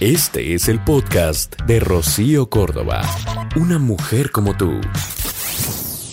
Este es el podcast de Rocío Córdoba. Una mujer como tú.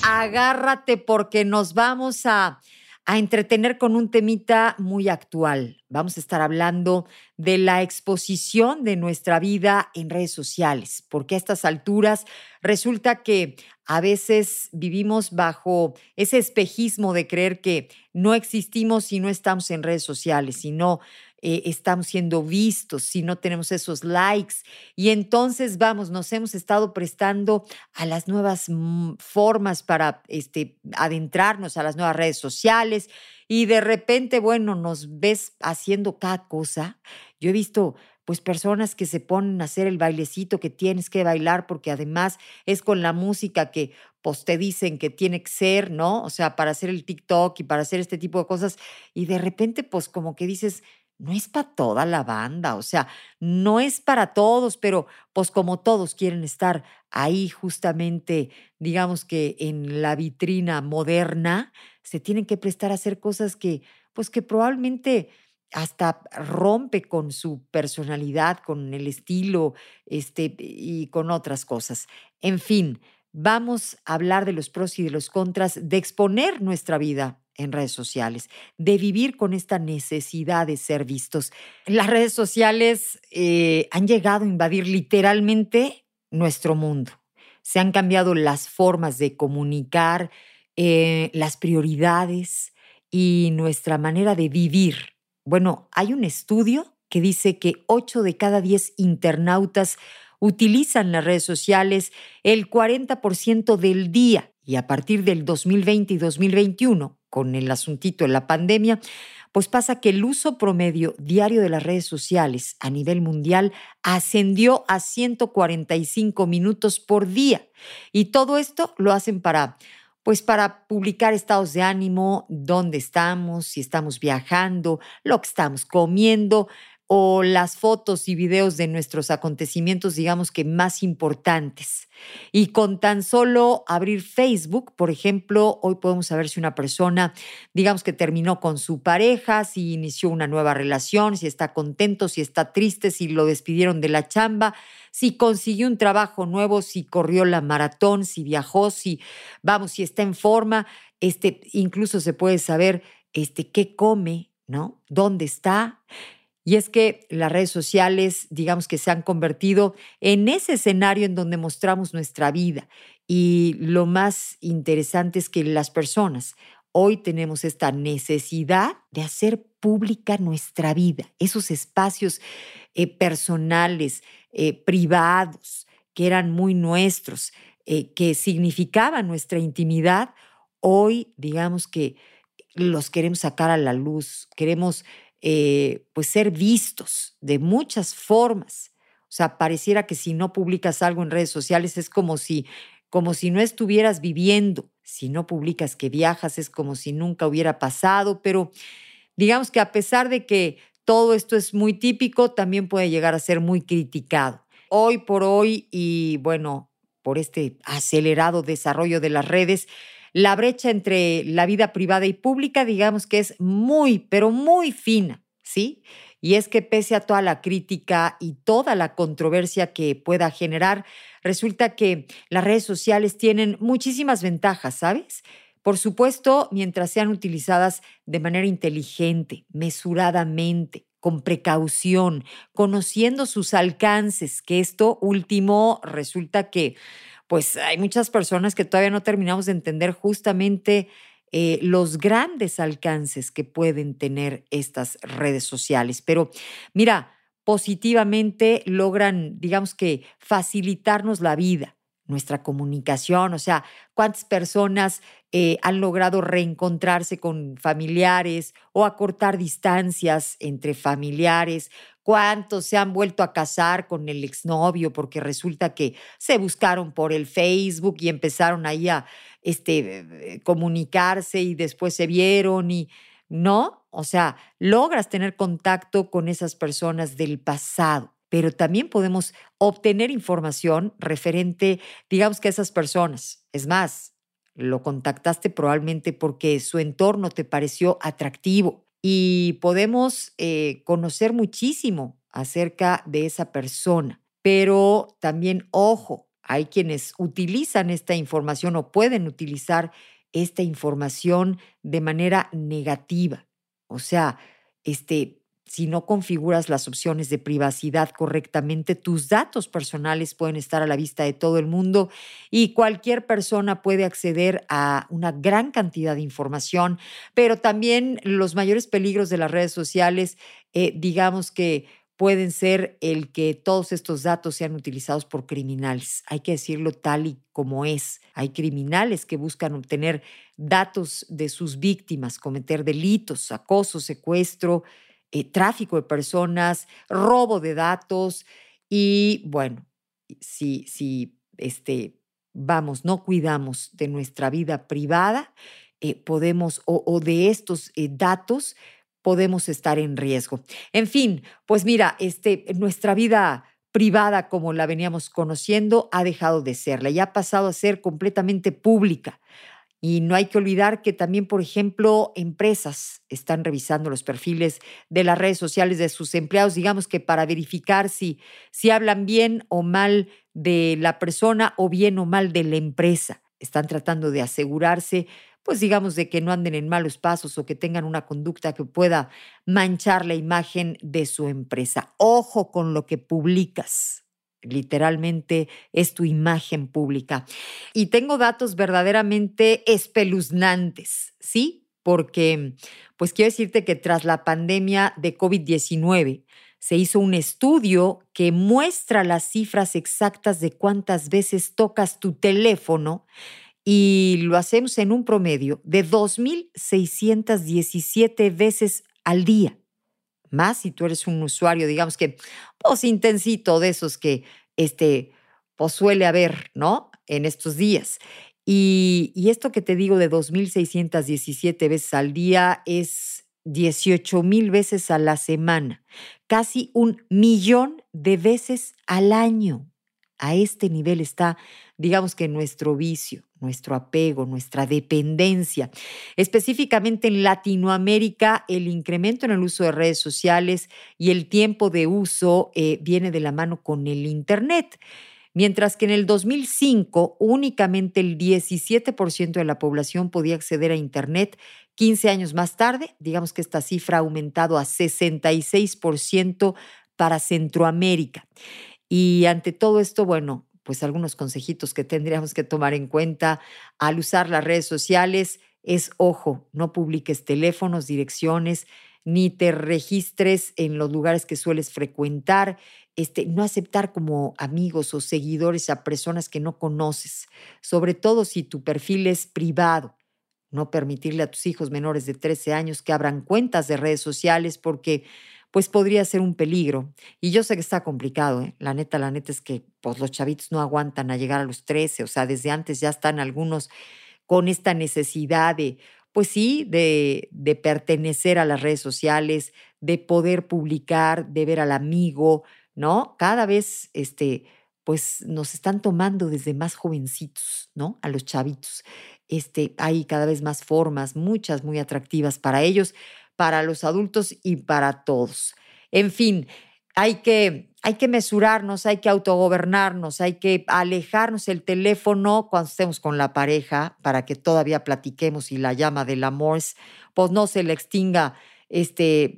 Agárrate porque nos vamos a, a entretener con un temita muy actual. Vamos a estar hablando de la exposición de nuestra vida en redes sociales, porque a estas alturas resulta que a veces vivimos bajo ese espejismo de creer que no existimos si no estamos en redes sociales, si no eh, estamos siendo vistos, si no tenemos esos likes. Y entonces, vamos, nos hemos estado prestando a las nuevas mm, formas para este, adentrarnos a las nuevas redes sociales y de repente, bueno, nos ves haciendo cada cosa. Yo he visto pues personas que se ponen a hacer el bailecito que tienes que bailar porque además es con la música que pues te dicen que tiene que ser, ¿no? O sea, para hacer el TikTok y para hacer este tipo de cosas y de repente pues como que dices, no es para toda la banda, o sea, no es para todos, pero pues como todos quieren estar ahí justamente, digamos que en la vitrina moderna, se tienen que prestar a hacer cosas que, pues que probablemente hasta rompe con su personalidad, con el estilo, este, y con otras cosas. En fin, vamos a hablar de los pros y de los contras de exponer nuestra vida en redes sociales, de vivir con esta necesidad de ser vistos. Las redes sociales eh, han llegado a invadir literalmente nuestro mundo. Se han cambiado las formas de comunicar, eh, las prioridades y nuestra manera de vivir. Bueno, hay un estudio que dice que 8 de cada 10 internautas utilizan las redes sociales el 40% del día y a partir del 2020 y 2021 con el asuntito de la pandemia, pues pasa que el uso promedio diario de las redes sociales a nivel mundial ascendió a 145 minutos por día. Y todo esto lo hacen para pues para publicar estados de ánimo, dónde estamos, si estamos viajando, lo que estamos comiendo, o las fotos y videos de nuestros acontecimientos, digamos que más importantes. Y con tan solo abrir Facebook, por ejemplo, hoy podemos saber si una persona, digamos que terminó con su pareja, si inició una nueva relación, si está contento, si está triste, si lo despidieron de la chamba, si consiguió un trabajo nuevo, si corrió la maratón, si viajó, si, vamos, si está en forma, este, incluso se puede saber este, qué come, ¿no? ¿Dónde está? Y es que las redes sociales, digamos que se han convertido en ese escenario en donde mostramos nuestra vida. Y lo más interesante es que las personas hoy tenemos esta necesidad de hacer pública nuestra vida, esos espacios eh, personales, eh, privados, que eran muy nuestros, eh, que significaban nuestra intimidad, hoy digamos que los queremos sacar a la luz, queremos eh, pues ser vistos de muchas formas. O sea, pareciera que si no publicas algo en redes sociales es como si, como si no estuvieras viviendo. Si no publicas que viajas es como si nunca hubiera pasado, pero digamos que a pesar de que todo esto es muy típico, también puede llegar a ser muy criticado. Hoy por hoy y bueno, por este acelerado desarrollo de las redes, la brecha entre la vida privada y pública, digamos que es muy, pero muy fina, ¿sí? Y es que pese a toda la crítica y toda la controversia que pueda generar, resulta que las redes sociales tienen muchísimas ventajas, ¿sabes? Por supuesto, mientras sean utilizadas de manera inteligente, mesuradamente, con precaución, conociendo sus alcances, que esto último resulta que pues hay muchas personas que todavía no terminamos de entender justamente eh, los grandes alcances que pueden tener estas redes sociales. Pero mira, positivamente logran, digamos que, facilitarnos la vida nuestra comunicación, o sea, cuántas personas eh, han logrado reencontrarse con familiares o acortar distancias entre familiares, cuántos se han vuelto a casar con el exnovio porque resulta que se buscaron por el Facebook y empezaron ahí a este, comunicarse y después se vieron y no, o sea, logras tener contacto con esas personas del pasado pero también podemos obtener información referente, digamos que a esas personas. Es más, lo contactaste probablemente porque su entorno te pareció atractivo y podemos eh, conocer muchísimo acerca de esa persona. Pero también, ojo, hay quienes utilizan esta información o pueden utilizar esta información de manera negativa. O sea, este, si no configuras las opciones de privacidad correctamente, tus datos personales pueden estar a la vista de todo el mundo y cualquier persona puede acceder a una gran cantidad de información, pero también los mayores peligros de las redes sociales, eh, digamos que pueden ser el que todos estos datos sean utilizados por criminales. Hay que decirlo tal y como es. Hay criminales que buscan obtener datos de sus víctimas, cometer delitos, acoso, secuestro, eh, tráfico de personas, robo de datos y bueno, si, si este, vamos, no cuidamos de nuestra vida privada, eh, podemos, o, de estos eh, datos, podemos estar en riesgo. En fin, pues mira, este, nuestra vida privada como la veníamos conociendo ha dejado de serla y ha pasado a ser completamente pública. Y no hay que olvidar que también, por ejemplo, empresas están revisando los perfiles de las redes sociales de sus empleados, digamos que para verificar si, si hablan bien o mal de la persona o bien o mal de la empresa. Están tratando de asegurarse, pues digamos, de que no anden en malos pasos o que tengan una conducta que pueda manchar la imagen de su empresa. Ojo con lo que publicas literalmente es tu imagen pública. Y tengo datos verdaderamente espeluznantes, ¿sí? Porque, pues quiero decirte que tras la pandemia de COVID-19, se hizo un estudio que muestra las cifras exactas de cuántas veces tocas tu teléfono y lo hacemos en un promedio de 2.617 veces al día más si tú eres un usuario, digamos que, pues intensito de esos que, este, pues suele haber, ¿no? En estos días. Y, y esto que te digo de 2.617 veces al día es 18 mil veces a la semana, casi un millón de veces al año. A este nivel está, digamos que nuestro vicio nuestro apego, nuestra dependencia. Específicamente en Latinoamérica, el incremento en el uso de redes sociales y el tiempo de uso eh, viene de la mano con el Internet. Mientras que en el 2005 únicamente el 17% de la población podía acceder a Internet, 15 años más tarde, digamos que esta cifra ha aumentado a 66% para Centroamérica. Y ante todo esto, bueno, pues algunos consejitos que tendríamos que tomar en cuenta al usar las redes sociales es, ojo, no publiques teléfonos, direcciones, ni te registres en los lugares que sueles frecuentar, este, no aceptar como amigos o seguidores a personas que no conoces, sobre todo si tu perfil es privado. No permitirle a tus hijos menores de 13 años que abran cuentas de redes sociales porque pues podría ser un peligro. Y yo sé que está complicado, ¿eh? La neta, la neta es que pues, los chavitos no aguantan a llegar a los 13, o sea, desde antes ya están algunos con esta necesidad de, pues sí, de, de pertenecer a las redes sociales, de poder publicar, de ver al amigo, ¿no? Cada vez, este, pues nos están tomando desde más jovencitos, ¿no? A los chavitos. Este, hay cada vez más formas, muchas muy atractivas para ellos para los adultos y para todos. En fin, hay que, hay que mesurarnos, hay que autogobernarnos, hay que alejarnos el teléfono cuando estemos con la pareja para que todavía platiquemos y la llama del amor, pues no se le extinga este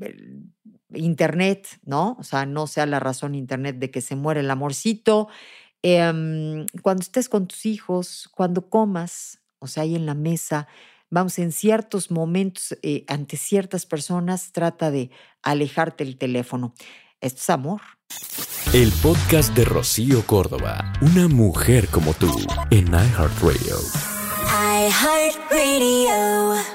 internet, ¿no? O sea, no sea la razón internet de que se muere el amorcito. Em, cuando estés con tus hijos, cuando comas, o sea, ahí en la mesa, vamos, en ciertos momentos, eh, ante ciertas personas, trata de alejarte el teléfono. Esto es amor. El podcast de Rocío Córdoba, una mujer como tú, en iHeartRadio. iHeartRadio.